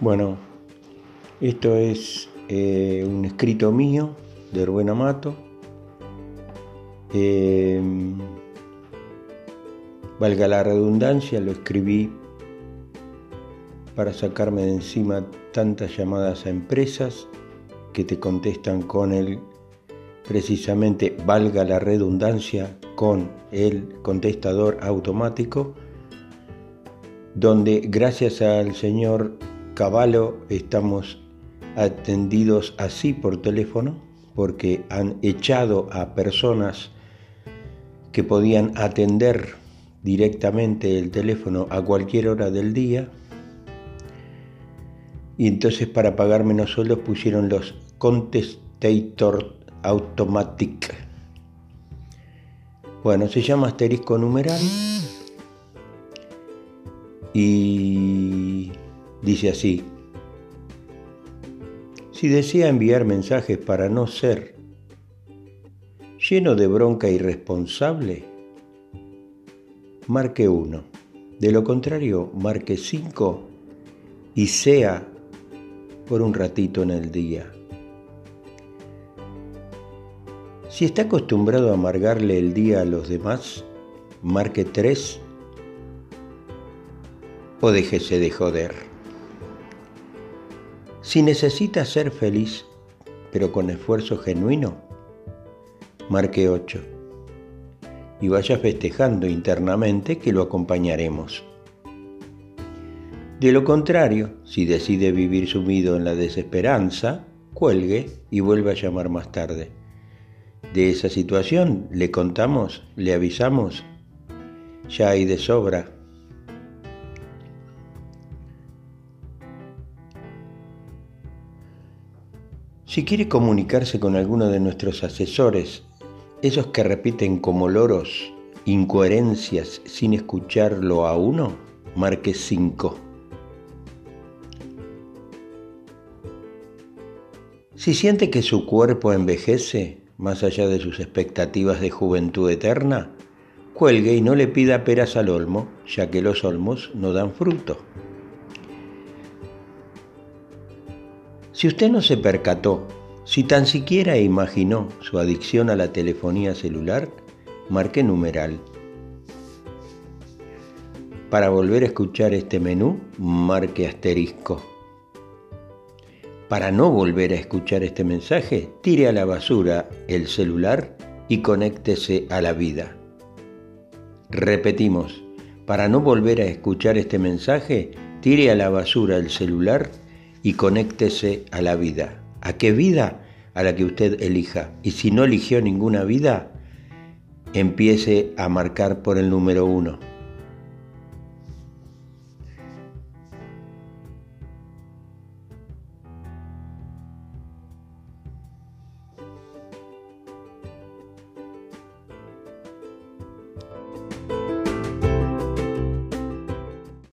Bueno, esto es eh, un escrito mío de Rubén Amato. Eh, valga la redundancia, lo escribí para sacarme de encima tantas llamadas a empresas que te contestan con el, precisamente, valga la redundancia, con el contestador automático, donde gracias al señor Caballo estamos atendidos así por teléfono porque han echado a personas que podían atender directamente el teléfono a cualquier hora del día y entonces para pagar menos sueldos pusieron los Contestator Automatic. Bueno, se llama asterisco numeral y Dice así, si desea enviar mensajes para no ser lleno de bronca irresponsable, marque 1. De lo contrario, marque 5 y sea por un ratito en el día. Si está acostumbrado a amargarle el día a los demás, marque 3 o déjese de joder. Si necesita ser feliz, pero con esfuerzo genuino, marque 8 y vaya festejando internamente que lo acompañaremos. De lo contrario, si decide vivir sumido en la desesperanza, cuelgue y vuelva a llamar más tarde. De esa situación le contamos, le avisamos, ya hay de sobra Si quiere comunicarse con alguno de nuestros asesores, esos que repiten como loros incoherencias sin escucharlo a uno, marque 5. Si siente que su cuerpo envejece, más allá de sus expectativas de juventud eterna, cuelgue y no le pida peras al olmo, ya que los olmos no dan fruto. Si usted no se percató, si tan siquiera imaginó su adicción a la telefonía celular, marque numeral. Para volver a escuchar este menú, marque asterisco. Para no volver a escuchar este mensaje, tire a la basura el celular y conéctese a la vida. Repetimos, para no volver a escuchar este mensaje, tire a la basura el celular y conéctese a la vida. ¿A qué vida? A la que usted elija. Y si no eligió ninguna vida, empiece a marcar por el número uno.